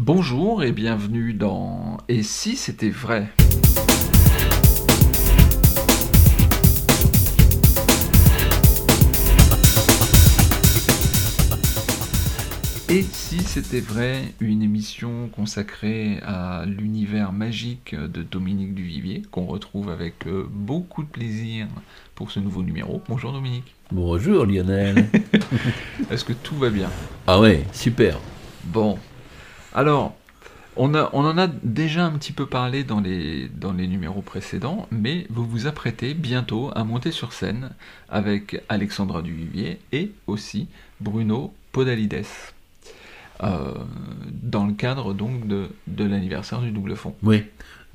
Bonjour et bienvenue dans Et si c'était vrai? Et si c'était vrai, une émission consacrée à l'univers magique de Dominique Duvivier, qu'on retrouve avec euh, beaucoup de plaisir pour ce nouveau numéro. Bonjour Dominique. Bonjour Lionel. Est-ce que tout va bien? Ah ouais, super. Bon. Alors, on, en a déjà un petit peu parlé dans les, numéros précédents, mais vous vous apprêtez bientôt à monter sur scène avec Alexandra Duvivier et aussi Bruno Podalides. Euh, dans le cadre donc de, l'anniversaire du double fond. Oui,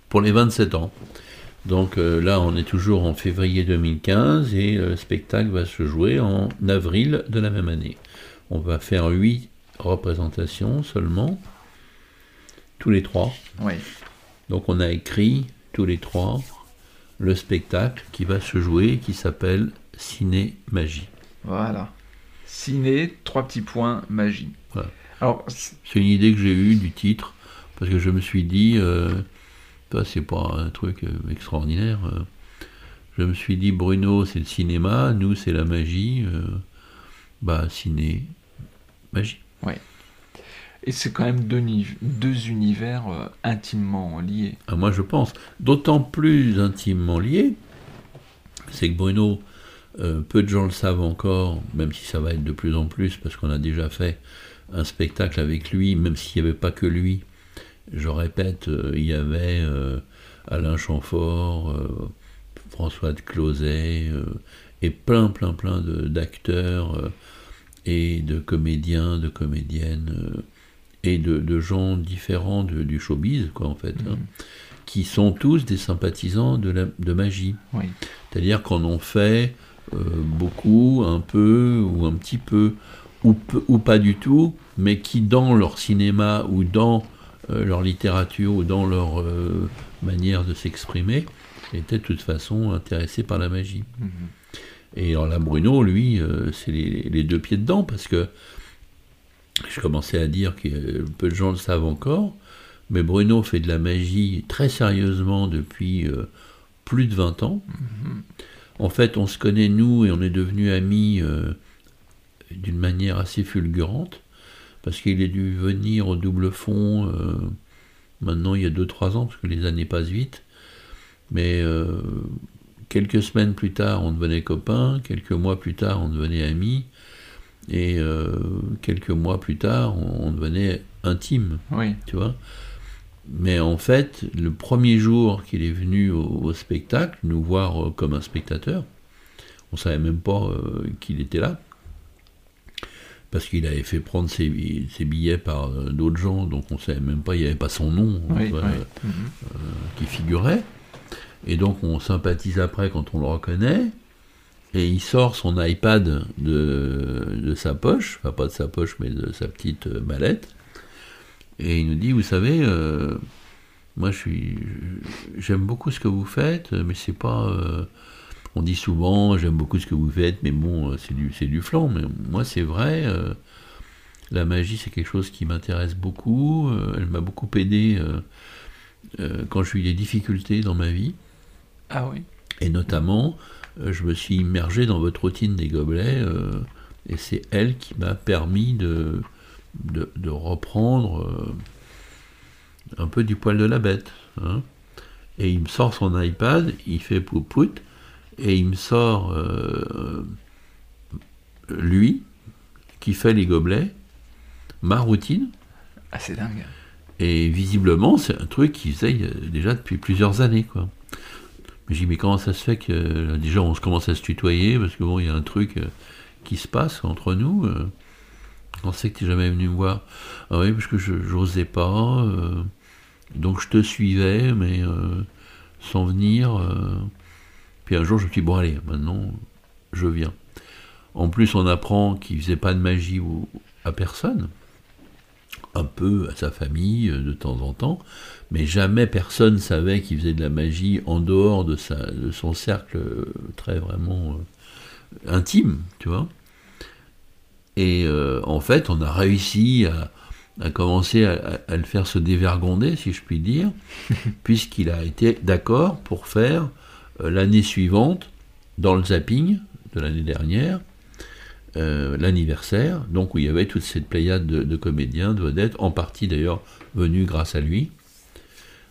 pour les 27 ans. Donc euh, là, on est toujours en février 2015 et le spectacle va se jouer en avril de la même année. On va faire 8 représentations seulement, tous les trois. Oui. Donc on a écrit tous les trois le spectacle qui va se jouer qui s'appelle Ciné Magie. Voilà. Ciné, trois petits points, magie. Voilà. Alors, C'est une idée que j'ai eue du titre, parce que je me suis dit, euh, c'est pas un truc euh, extraordinaire. euh. je me suis dit, Bruno, c'est le cinéma, nous, c'est la magie. euh, bah, ciné, magie. Et c'est quand même deux, niv- deux univers euh, intimement liés. Ah, moi, je pense. D'autant plus intimement lié, c'est que Bruno, euh, peu de gens le savent encore, même si ça va être de plus en plus, parce qu'on a déjà fait un spectacle avec lui, même s'il n'y avait pas que lui. Je répète, euh, il y avait Alain Chamfort, François de Closet, et plein, plein, plein d'acteurs et de comédiens, de comédiennes, et de, de gens différents de- du showbiz, quoi, en fait. hein qui sont tous des sympathisants de, la, de magie. Oui. C'est-à-dire qu'on en fait euh, beaucoup, un peu, ou un petit peu, ou, pas du tout, mais qui dans leur cinéma, ou dans euh, leur littérature, ou dans leur euh, manière de s'exprimer, étaient de toute façon intéressés par la magie. Mhm. Et alors là, Bruno, lui, c'est les, les deux pieds dedans, parce que je commençais à dire que euh, peu de gens le savent encore, mais Bruno fait de la magie très sérieusement depuis euh, plus de 20 ans. En fait, on se connaît, nous, et on est devenus amis euh, d'une manière assez fulgurante, parce qu'il est dû venir au double fond euh, maintenant il y a 2-3 ans, parce que les années passent vite. Mais quelques semaines plus tard, on devenait copains, quelques mois plus tard, on devenait amis, et euh, quelques mois plus tard, on, on devenait intime, Oui. tu vois. Mais en fait, le premier jour qu'il est venu au, au spectacle, nous voir euh, comme un spectateur, on savait même pas euh, qu'il était là, parce qu'il avait fait prendre ses, bi- ses billets par euh, d'autres gens, donc on savait même pas, il n'y avait pas son nom Oui, oui. euh, Mhm. qui figurait. Et donc on sympathise après quand on le reconnaît. Et il sort son iPad de, de sa poche, enfin pas de sa poche, mais de sa petite mallette. Et il nous dit, vous savez, euh, moi je suis, j'aime beaucoup ce que vous faites, mais c'est pas. euh, on dit souvent, j'aime beaucoup ce que vous faites, mais bon, euh, c'est du, c'est du flan. Mais moi, c'est vrai. euh, la magie, c'est quelque chose qui m'intéresse beaucoup. elle m'a beaucoup aidé quand j'ai eu des difficultés dans ma vie. Ah oui. Et notamment, je me suis immergé dans votre routine des gobelets, euh, et c'est elle qui m'a permis de, de, de reprendre euh, un peu du poil de la bête. hein. Et il me sort son iPad, il fait poupout, et il me sort euh, lui, qui fait les gobelets, ma routine, Ah, c'est dingue. et visiblement, c'est un truc qu'il faisait euh, déjà depuis plusieurs années, quoi. Mais j'ai dit, mais comment ça se fait que euh, déjà on se commence à se tutoyer parce que bon, il y a un truc euh, qui se passe entre nous. euh. on sait que tu n'es jamais venu me voir. Ah oui, parce que je n'osais pas. euh, donc je te suivais, mais euh, sans venir. euh. Puis un jour, je me suis dit, bon, allez, maintenant, je viens. En plus, on apprend qu'il faisait pas de magie à personne un peu à sa famille euh, de temps en temps, mais jamais personne savait qu'il faisait de la magie en dehors de, sa, de son cercle euh, très vraiment euh, intime, tu vois. Et euh, en fait, on a réussi à, a commencé à, à le faire se dévergonder, si je puis dire, puisqu'il a été d'accord pour faire euh, l'année suivante, dans le zapping de l'année dernière, euh, l'anniversaire, donc où il y avait toute cette pléiade de, comédiens, de vedettes, en partie d'ailleurs venus grâce à lui.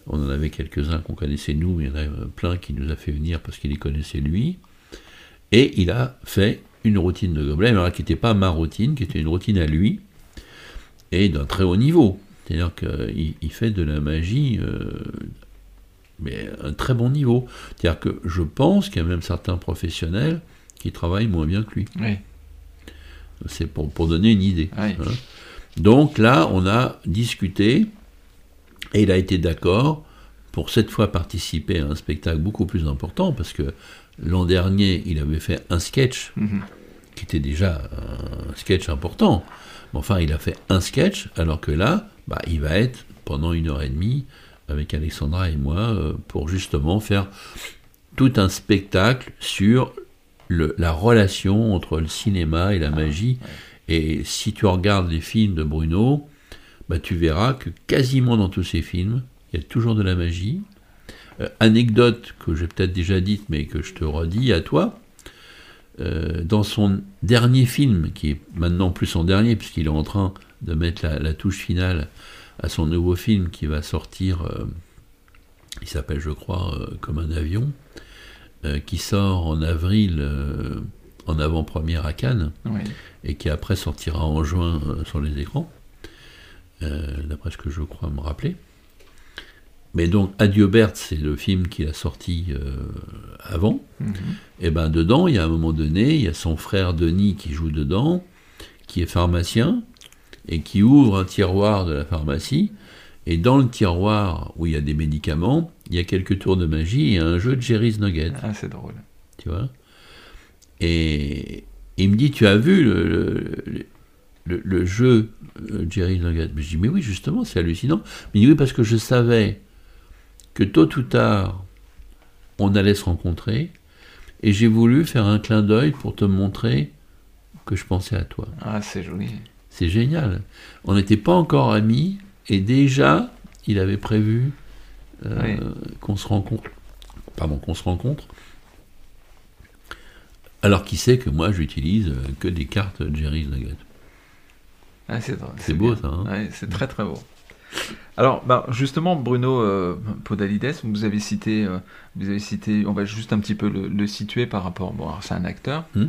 On en avait quelques-uns qu'on connaissait nous, mais il y en a plein qui nous a fait venir parce qu'il les connaissait lui. Et il a fait une routine de Gobelin, alors qui n'était pas ma routine, qui était une routine à lui, et d'un très haut niveau. C'est-à-dire qu'il il fait de la magie, euh, mais un très bon niveau. C'est-à-dire que je pense qu'il y a même certains professionnels qui travaillent moins bien que lui. Oui. C'est pour, pour donner une idée. Oui. hein. Donc là, on a discuté, et il a été d'accord pour cette fois participer à un spectacle beaucoup plus important, parce que l'an dernier, il avait fait un sketch, Mhm. qui était déjà un sketch important. Mais enfin, il a fait un sketch, alors que là, bah, il va être pendant une heure et demie avec Alexandra et moi euh, pour justement faire tout un spectacle sur le- la relation entre le cinéma et la magie. Et si tu regardes les films de Bruno, bah, tu verras que quasiment dans tous ces films, il y a toujours de la magie. Euh, anecdote que j'ai peut-être déjà dite, mais que je te redis à toi. euh, dans son dernier film, qui est maintenant plus son dernier, puisqu'il est en train de mettre la, la touche finale à son nouveau film qui va sortir, euh, il s'appelle je crois Comme un avion, euh, qui sort en avril euh, en avant-première à Cannes Oui. et qui après sortira en juin euh, sur les écrans, d'après ce que je crois me rappeler. Mais donc Adieu Berthe, c'est le film qu'il a sorti avant. Mhm. Et ben dedans, il y a un moment donné, il y a son frère Denis qui joue dedans, qui est pharmacien et qui ouvre un tiroir de la pharmacie. Et dans le tiroir où il y a des médicaments, il y a quelques tours de magie et un jeu de Jerry's Nugget Ah, c'est drôle. tu vois? Et il me dit, tu as vu le, le, le- le jeu euh, Jerry Nugget? Mais Je dis, mais oui, justement, c'est hallucinant. Mais il dit, oui, parce que je savais que tôt ou tard, on allait se rencontrer, et j'ai voulu faire un clin d'œil pour te montrer que je pensais à toi. Ah, c'est joli. C'est génial. On n'était pas encore amis, et déjà, il avait prévu euh, Oui. qu'on se rencontre. Pardon, qu'on se rencontre. Alors qu'il sait que moi, j'utilise euh, que des cartes Jerry's Nugget. Ah, c'est beau, bien. ça, hein Ouais, c'est très très beau. Alors, bah, justement, Bruno euh, Podalides, vous avez cité, euh, vous avez cité, on va juste un petit peu le, le situer par rapport. Bon, c'est un acteur, Hmm.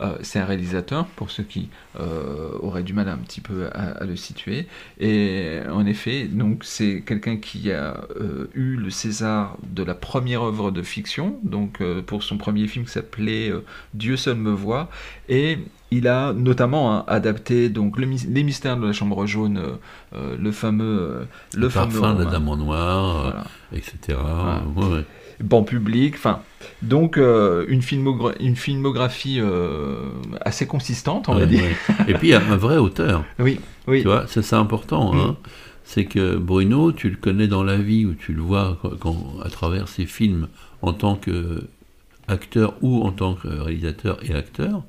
euh, c'est un réalisateur pour ceux qui auraient du mal un petit peu à, à le situer. Et en effet, donc c'est quelqu'un qui a eu le César de la première œuvre de fiction, donc pour son premier film qui s'appelait Dieu seul me voit, et il a notamment hein, adapté donc le les mystères de la chambre jaune, euh, euh, le fameux, euh, le, Le fameux parfum de la dame en noir, Voilà. etc. Ouais, public, enfin, donc euh, une, filmogra- une filmographie euh, assez consistante, on va dire. Et puis, il y a un vrai auteur. Oui, oui, Tu vois, ça c'est important. Mm. Hein. C'est que Bruno, tu le connais dans la vie, ou tu le vois quand, quand- à travers ses films en tant que acteur ou en tant que réalisateur et acteur.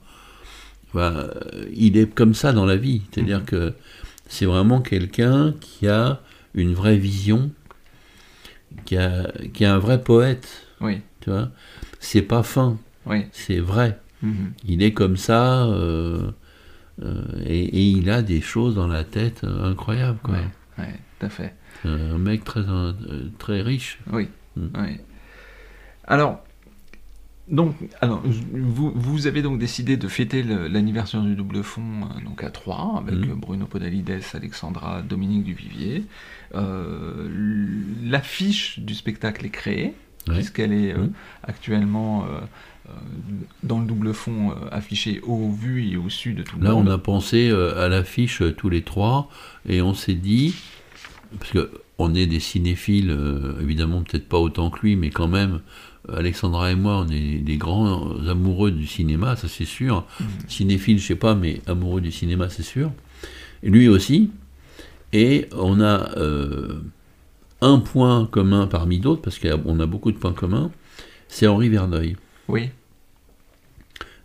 Euh, il est comme ça dans la vie. C'est-à-dire Mhm. que c'est vraiment quelqu'un qui a une vraie vision, qui a, qui est un vrai poète. oui, Tu vois, c'est pas fin, oui. c'est vrai. Mhm. Il est comme ça, euh, euh, et, et il a des choses dans la tête euh, incroyables. Quoi. Ouais, ouais, tout à fait. Un mec très, très riche. Oui, Mm. oui. Alors, donc, alors, vous, vous avez donc décidé de fêter l'anniversaire du double fond euh, donc à Troyes avec Mm. euh, Bruno Podalides, Alexandra, Dominique Duvivier. Euh, L'affiche du spectacle est créée Ouais. puisqu'elle est euh, Mm. actuellement dans le double fond affichée au vu et au su de tout le Là, on monde. a pensé à l'affiche tous les trois, et on s'est dit, parce que on est des cinéphiles, évidemment peut-être pas autant que lui, mais quand même, Alexandra et moi, on est des grands amoureux du cinéma, ça c'est sûr. Mhm. Cinéphile, je sais pas, mais amoureux du cinéma, c'est sûr. Et lui aussi. Et on a euh, un point commun parmi d'autres, parce qu'on a beaucoup de points communs, c'est Henri Verneuil. Oui,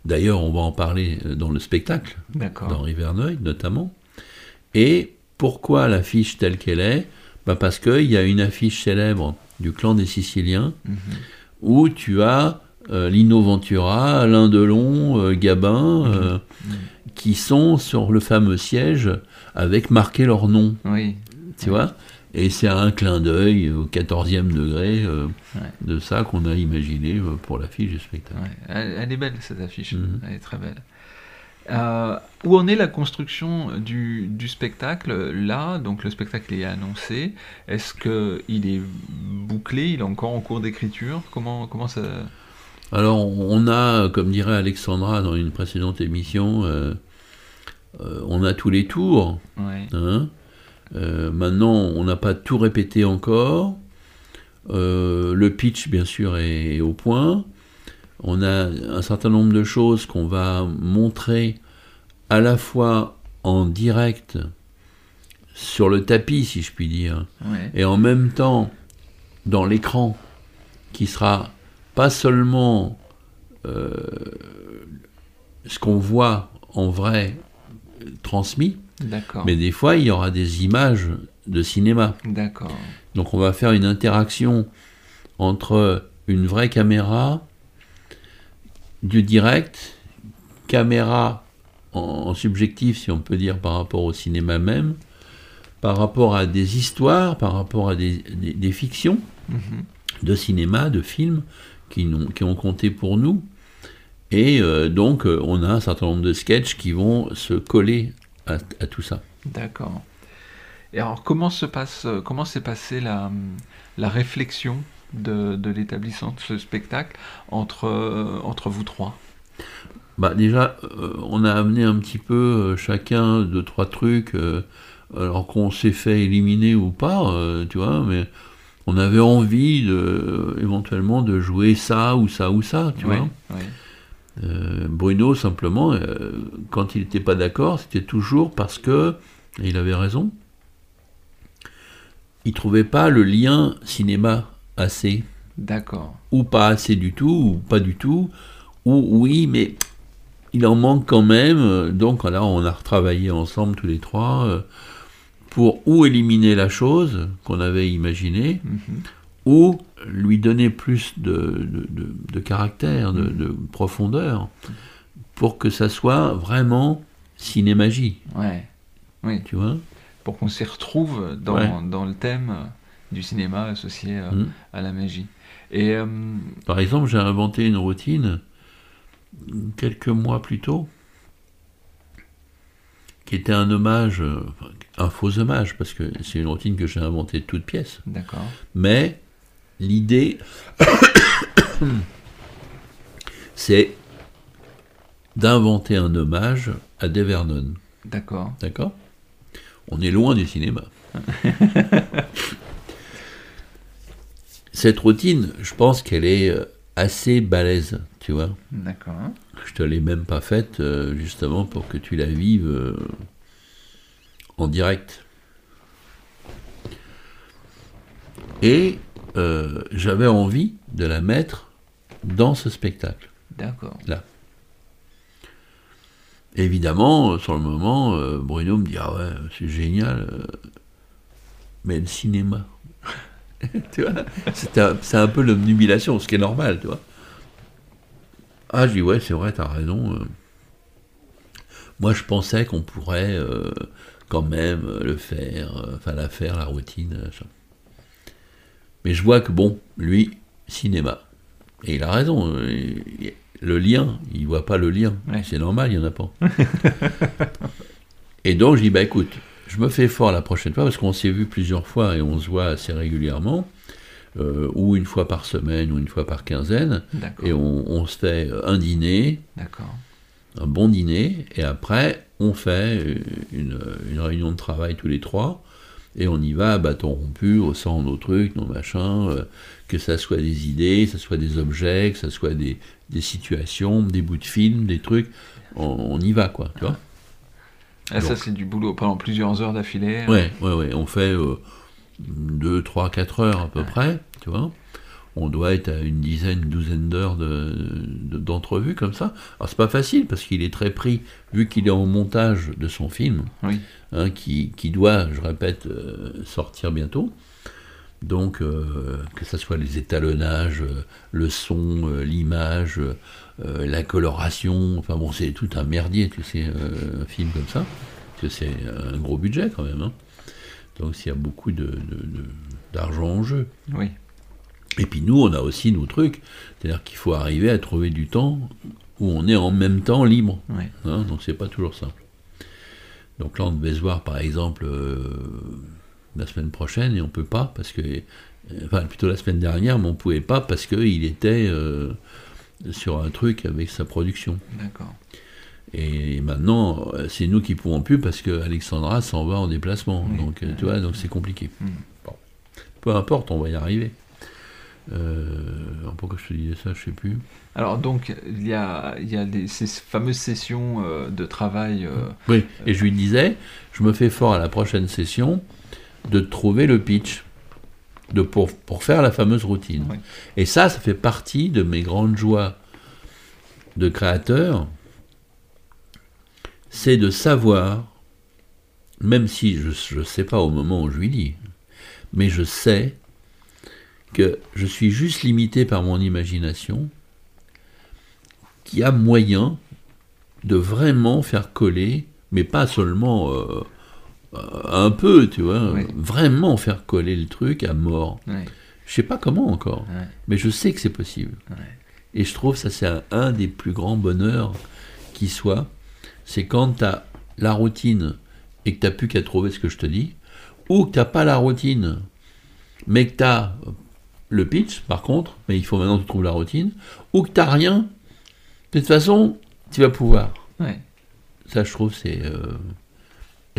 D'ailleurs, on va en parler euh, dans le spectacle d'Henri Verneuil notamment. Et Pourquoi l'affiche telle qu'elle est? Bah Parce qu'il y a une affiche célèbre du clan des Siciliens Mhm. Où tu as euh, Lino Ventura, Alain Delon, euh, Gabin, euh, Mhm. qui sont sur le fameux siège avec marqué leur nom, Oui. tu vois? Et c'est un clin d'œil au 14e degré Ouais. de ça qu'on a imaginé pour l'affiche du spectacle. Ouais, Elle, elle est belle cette affiche, Mhm. elle est très belle. Euh, où en est la construction du, du spectacle là Donc le spectacle est annoncé. Est-ce que il est bouclé? Il est encore en cours d'écriture? Comment comment ça Alors, on a, comme dirait Alexandra dans une précédente émission, euh, euh, on a tous les tours. Ouais. hein. Maintenant, on n'a pas tout répété encore. Le pitch, bien sûr, est, est au point. On a un certain nombre de choses qu'on va montrer à la fois en direct sur le tapis, si je puis dire, Ouais. et en même temps dans l'écran qui sera pas seulement euh, ce qu'on voit en vrai transmis, mais des fois il y aura des images de cinéma. D'accord. Donc on va faire une interaction entre une vraie caméra, du direct, caméra en, en subjectif si on peut dire par rapport au cinéma même, par rapport à des histoires, par rapport à des, des- des fictions Mhm. de cinéma, de films qui, n'ont- qui ont compté pour nous. Et euh, donc euh, on a un certain nombre de sketchs qui vont se coller à, à tout ça. D'accord. Et alors comment se passe comment s'est passée la, la réflexion de, de l'établissement de ce spectacle entre euh, entre vous trois Bah déjà, euh, on a amené un petit peu euh, chacun deux trois trucs, euh, alors qu'on s'est fait éliminer ou pas, tu vois, mais on avait envie de, éventuellement de jouer ça ou ça ou ça, tu vois. Bruno simplement, quand il n'était pas d'accord, c'était toujours parce que, et il avait raison, il trouvait pas le lien cinéma assez D'accord. ou pas assez du tout, ou pas du tout, ou oui, mais il en manque quand même. Donc là, on a retravaillé ensemble tous les trois euh, pour ou éliminer la chose qu'on avait imaginée, Mhm. ou lui donner plus de, de- de- de caractère, de, de profondeur, pour que ça soit vraiment cinémagie, Ouais. Oui. tu vois? Pour qu'on s'y retrouve dans, Ouais. dans le thème du cinéma associé euh, Mm. à la magie. Et euh, Par exemple, j'ai inventé une routine quelques mois plus tôt, qui était un hommage, euh, un faux hommage, parce que c'est une routine que j'ai inventée de toute pièce. d'accord. Mais l'idée, c'est d'inventer un hommage à Dave Vernon. D'accord. D'accord? On est loin du cinéma. Cette routine, je pense qu'elle est euh, assez balèze, tu vois. D'accord. Je te l'ai même pas faite euh, justement pour que tu la vives euh, en direct. Et euh, j'avais envie de la mettre dans ce spectacle. D'accord. Évidemment, euh, sur le moment, Bruno me dit Ah ouais, c'est génial, mais le cinéma. tu vois C'est un, c'est un peu l'obnubilation, ce qui est normal, tu vois. Ah, je dis Ouais, c'est vrai, t'as raison. euh. Moi, je pensais qu'on pourrait euh, quand même euh, le faire, enfin la faire, la routine. ça. Mais je vois que, bon, lui, cinéma. Et il a raison. Le lien, il voit pas le lien. Ouais. C'est normal, il n'y en a pas. et donc, je dis, bah écoute, je me fais fort la prochaine fois, parce qu'on s'est vu plusieurs fois et on se voit assez régulièrement, euh, ou une fois par semaine, ou une fois par quinzaine, D'accord. et on, on se fait un dîner, un bon dîner, et après, on fait une, une réunion de travail tous les trois, et on y va à bâton rompu, on sent nos trucs, nos machins, euh, que ça soit des idées, que ça soit des objets, que ça soit des, des situations, des bouts de film, des trucs, on, on y va, quoi, tu vois. Ah, ça, c'est du boulot pendant plusieurs heures d'affilée. Ouais, ouais, ouais, on fait 2, 3, 4 heures à peu près, tu vois. on doit être à une dizaine, une douzaine d'heures d'entrevues comme ça. Alors c'est pas facile parce qu'il est très pris, vu qu'il est en montage de son film, hein, qui, doit, je répète, euh, sortir bientôt. Donc, euh, que ce soit les étalonnages, euh, le son, l'image, la coloration, enfin bon, c'est tout un merdier, tu sais, un film comme ça, parce que c'est un gros budget quand même. Hein. Donc, il y a beaucoup d'argent en jeu. Oui. Et puis nous, on a aussi nos trucs. C'est-à-dire qu'il faut arriver à trouver du temps où on est en même temps libre. Hein, donc c'est pas toujours simple. Donc là, on devait se voir par exemple euh, la semaine prochaine et on peut pas parce que. Enfin, plutôt la semaine dernière, mais on pouvait pas parce qu'il était euh, sur un truc avec sa production. D'accord. Et maintenant, c'est nous qui pouvons plus parce que Alexandra s'en va en déplacement. Donc, tu vois, donc c'est compliqué. Hmm. Peu importe, on va y arriver. Euh, pourquoi je te disais ça, je sais plus. Alors donc il y a, il y a ces fameuses sessions euh, de travail. Euh, oui, et je lui disais, je me fais fort à la prochaine session de trouver le pitch de, pour, pour faire la fameuse routine. Et ça, ça fait partie de mes grandes joies de créateur, c'est de savoir, même si je ne sais pas au moment où je lui dis, mais je sais que je suis juste limité par mon imagination, qui a moyen de vraiment faire coller, mais pas seulement euh, un peu, tu vois, vraiment faire coller le truc à mort. Je Je sais pas comment encore, mais je sais que c'est possible. Et je trouve ça c'est un, des plus grands bonheurs qui soit, c'est quand tu as la routine et que tu n'as plus qu'à trouver ce que je te dis, ou que tu n'as pas la routine, mais que tu as le pitch, par contre, mais il faut maintenant que tu trouves la routine, ou que tu n'as rien, de toute façon, tu vas pouvoir. Ça, je trouve, c'est euh,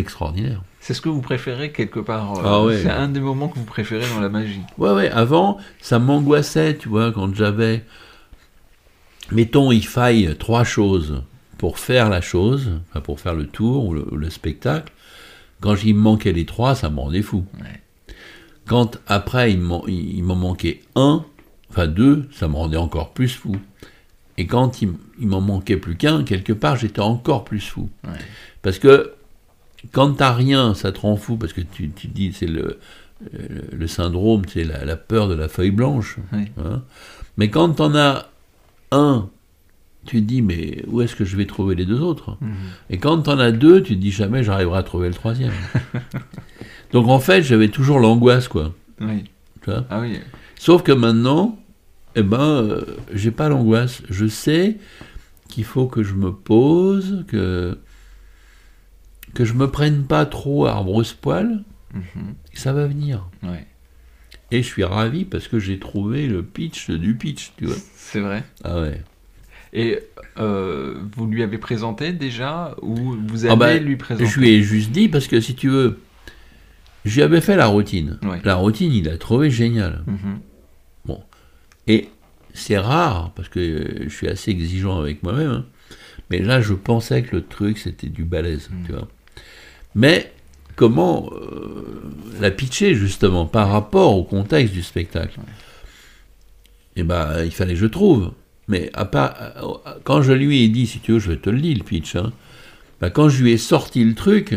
extraordinaire. C'est ce que vous préférez quelque part. Euh, ah c'est un des moments que vous préférez dans la magie. Ouais, ouais. Avant, ça m'angoissait, tu vois, quand j'avais. Mettons, il faille trois choses pour faire la chose, enfin pour faire le tour ou le, spectacle. Quand il me manquait les trois, ça me rendait fou. Ouais. Quand après il m'en manquait un, enfin deux, ça me rendait encore plus fou. Et quand il, m'en manquait plus qu'un, quelque part, j'étais encore plus fou. Parce que quand t'as rien, ça te rend fou, parce que tu, tu dis, c'est le, le, syndrome, c'est la, peur de la feuille blanche. Hein. Mais quand t'en as un, tu te dis, mais où est-ce que je vais trouver les deux autres? Mhm. Et quand t'en as deux, tu te dis, jamais j'arriverai à trouver le troisième. Donc en fait, j'avais toujours l'angoisse, quoi. Oui. Tu vois? Ah oui. Sauf que maintenant, eh ben, euh, j'ai pas l'angoisse. Je sais qu'il faut que je me pose, que que je me prenne pas trop à brosse-poil, mhm. ça va venir. Ouais. Et je suis ravi parce que j'ai trouvé le pitch du pitch, tu vois. C'est vrai. Ah ouais. Et euh, vous lui avez présenté déjà ou vous ah avez ben, lui présenté? Je lui ai juste dit parce que si tu veux, J'y avais fait la routine. La routine, il a trouvé génial. Mhm. Bon. Et c'est rare, parce que je suis assez exigeant avec moi-même, hein. mais là, je pensais que le truc, c'était du balèze, mhm. tu vois. Mais comment euh, la pitcher, justement, par rapport au contexte du spectacle? Eh ben, il fallait que je trouve. Mais à part, quand je lui ai dit, si tu veux, je vais te le dire, le pitch, hein, ben, quand je lui ai sorti le truc,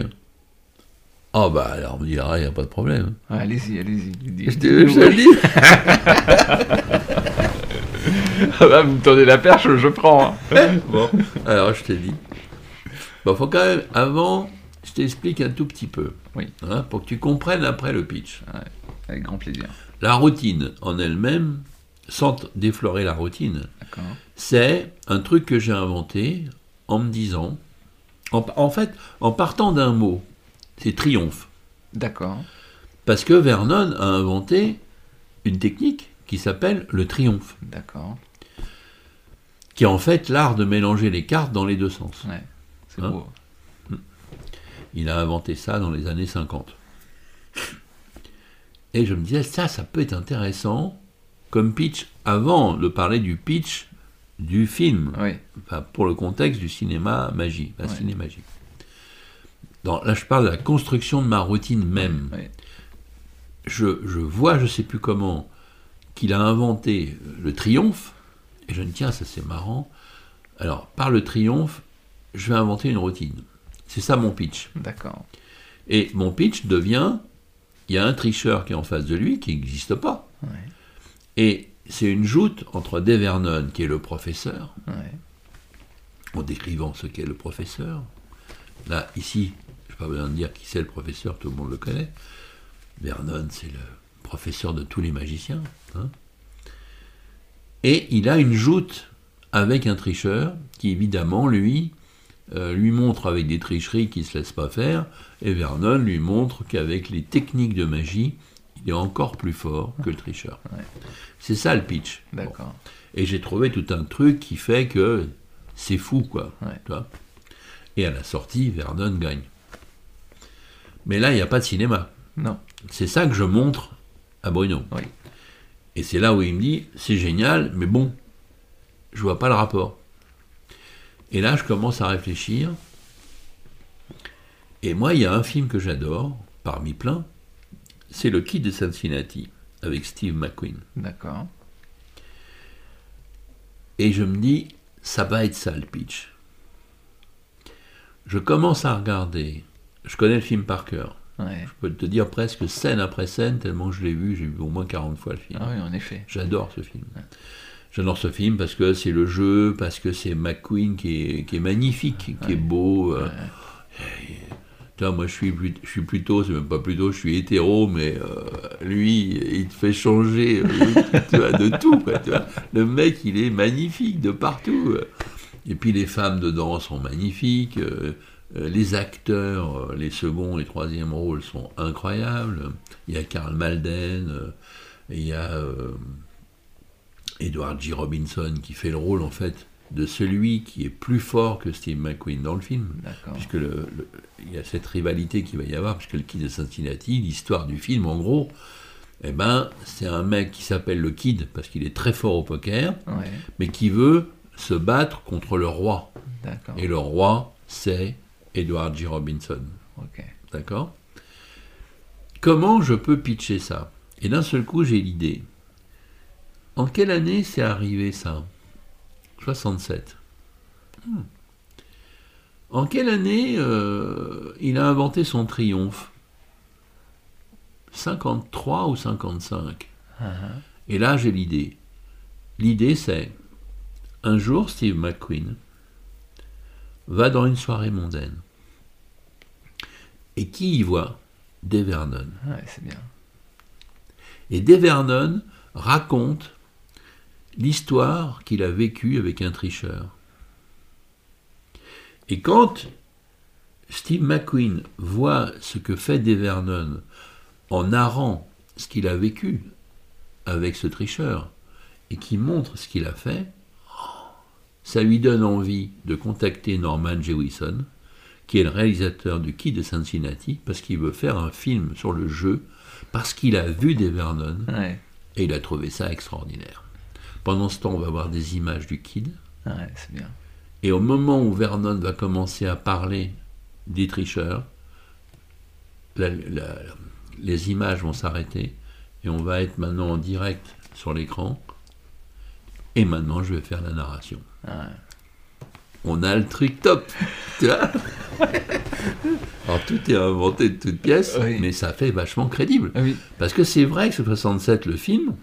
ah bah alors on me dit, ah, il n'y a pas de problème. allez-y, allez-y. Je te, le dis. ah bah, vous me tendez la perche, je prends. Hein. bon, alors je t'ai dit. Bon, faut quand même, avant, je t'explique un tout petit peu. Oui. Hein, pour que tu comprennes après le pitch. avec grand plaisir. La routine en elle-même, sans déflorer la routine, c'est un truc que j'ai inventé en me disant, en fait, en partant d'un mot c'est triomphe. D'accord. Parce que Vernon a inventé une technique qui s'appelle le triomphe. D'accord. Qui est en fait l'art de mélanger les cartes dans les deux sens. Ouais, c'est hein beau. Il a inventé ça dans les années 50. Et je me disais, ça, ça peut être intéressant comme pitch avant de parler du pitch du film. Oui. Enfin, pour le contexte du cinéma magie, la cinémagie là, je parle de la construction de ma routine même. Je, vois, je sais plus comment, qu'il a inventé le triomphe, et je me dis, tiens, ça c'est marrant. Alors, par le triomphe, je vais inventer une routine. C'est ça mon pitch. D'accord. Et mon pitch devient, il y a un tricheur qui est en face de lui, qui n'existe pas. Ouais. Et c'est une joute entre Dave Vernon, qui est le professeur, Ouais. en décrivant ce qu'est le professeur. Là, ici, je n'ai pas besoin de dire qui c'est le professeur, tout le monde le connaît. Vernon, c'est le professeur de tous les magiciens. hein. Et il a une joute avec un tricheur qui, évidemment, lui, euh, lui montre avec des tricheries qu'il ne se laisse pas faire, et Vernon lui montre qu'avec les techniques de magie, il est encore plus fort que le tricheur. Ouais. C'est ça le pitch. Bon. Et j'ai trouvé tout un truc qui fait que c'est fou, quoi. Ouais. Tu vois et à la sortie, Vernon gagne. Mais là, il n'y a pas de cinéma. Non. C'est ça que je montre à Bruno. Oui. Et c'est là où il me dit, c'est génial, mais bon, je vois pas le rapport. Et là, je commence à réfléchir. Et moi, il y a un film que j'adore, parmi plein, c'est Le Kid de Cincinnati, avec Steve McQueen. D'accord. Et je me dis, ça va être ça le pitch. Je commence à regarder. Je connais le film par cœur. Ouais. Je peux te dire presque scène après scène, tellement je l'ai vu, j'ai vu au moins 40 fois le film. Ah oui, en effet. J'adore ce film. J'adore ce film parce que c'est le jeu, parce que c'est McQueen qui est, qui est magnifique, qui est beau. euh. Tu vois, moi je suis, plus- je suis plutôt, c'est même pas plutôt, je suis hétéro, mais euh, lui, il te fait changer euh, tu vois, de tout. quoi, tu vois. Le mec, il est magnifique de partout. euh. Et puis les femmes dedans sont magnifiques. euh, les acteurs, les seconds et troisième rôles sont incroyables. Il y a Karl Malden, et il y a Edward G. Robinson qui fait le rôle en fait de celui qui est plus fort que Steve McQueen dans le film. Puisque le- le- il y a cette rivalité qui va y avoir, puisque le Kid de Cincinnati, l'histoire du film en gros, eh ben, c'est un mec qui s'appelle le Kid parce qu'il est très fort au poker, Ouais. mais qui veut se battre contre le roi. Et le roi, c'est Edward G. Robinson. D'accord? Comment je peux pitcher ça? Et d'un seul coup, j'ai l'idée. En quelle année c'est arrivé ça? 67. Hmm. En quelle année euh, il a inventé son triomphe? 53 ou 55 Ah, ah. Et là, j'ai l'idée. L'idée, c'est un jour, Steve McQueen va dans une soirée mondaine. Et qui y voit? Dave Vernon. Ouais, c'est bien. Et Dave Vernon raconte l'histoire qu'il a vécue avec un tricheur. Et quand Steve McQueen voit ce que fait Dave Vernon en narrant ce qu'il a vécu avec ce tricheur et qui montre ce qu'il a fait, ça lui donne envie de contacter Norman Jewison, qui est le réalisateur du Kid de Cincinnati, parce qu'il veut faire un film sur le jeu, parce qu'il a vu des Vernon Ouais. et il a trouvé ça extraordinaire. Pendant ce temps, on va voir des images du Kid, Ouais, c'est bien. et au moment où Vernon va commencer à parler des tricheurs, la- la- les images vont s'arrêter et on va être maintenant en direct sur l'écran. Et maintenant, je vais faire la narration. Ouais. On a le truc top. tu vois Alors tout est inventé de toutes pièces, Oui. mais ça fait vachement crédible. Ah oui. Parce que c'est vrai que c'est 67 le film.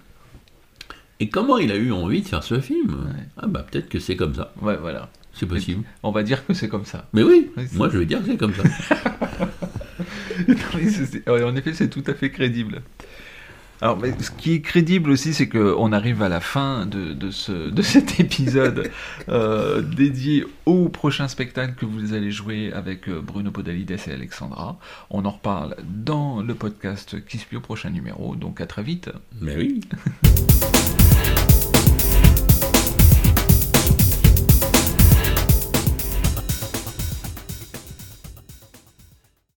Et comment il a eu envie de faire ce film Ouais. Ah bah peut-être que c'est comme ça. Ouais, voilà. C'est possible. On va dire que c'est comme ça. Mais oui, moi je vais dire que c'est comme ça. Non, en effet, c'est tout à fait crédible. Alors, mais ce qui est crédible aussi, c'est qu'on arrive à la fin de, de, ce, de cet épisode euh, dédié au prochain spectacle que vous allez jouer avec euh, Bruno Podalides et Alexandra. On en reparle dans le podcast Kispio prochain numéro, donc à très vite. Mais oui.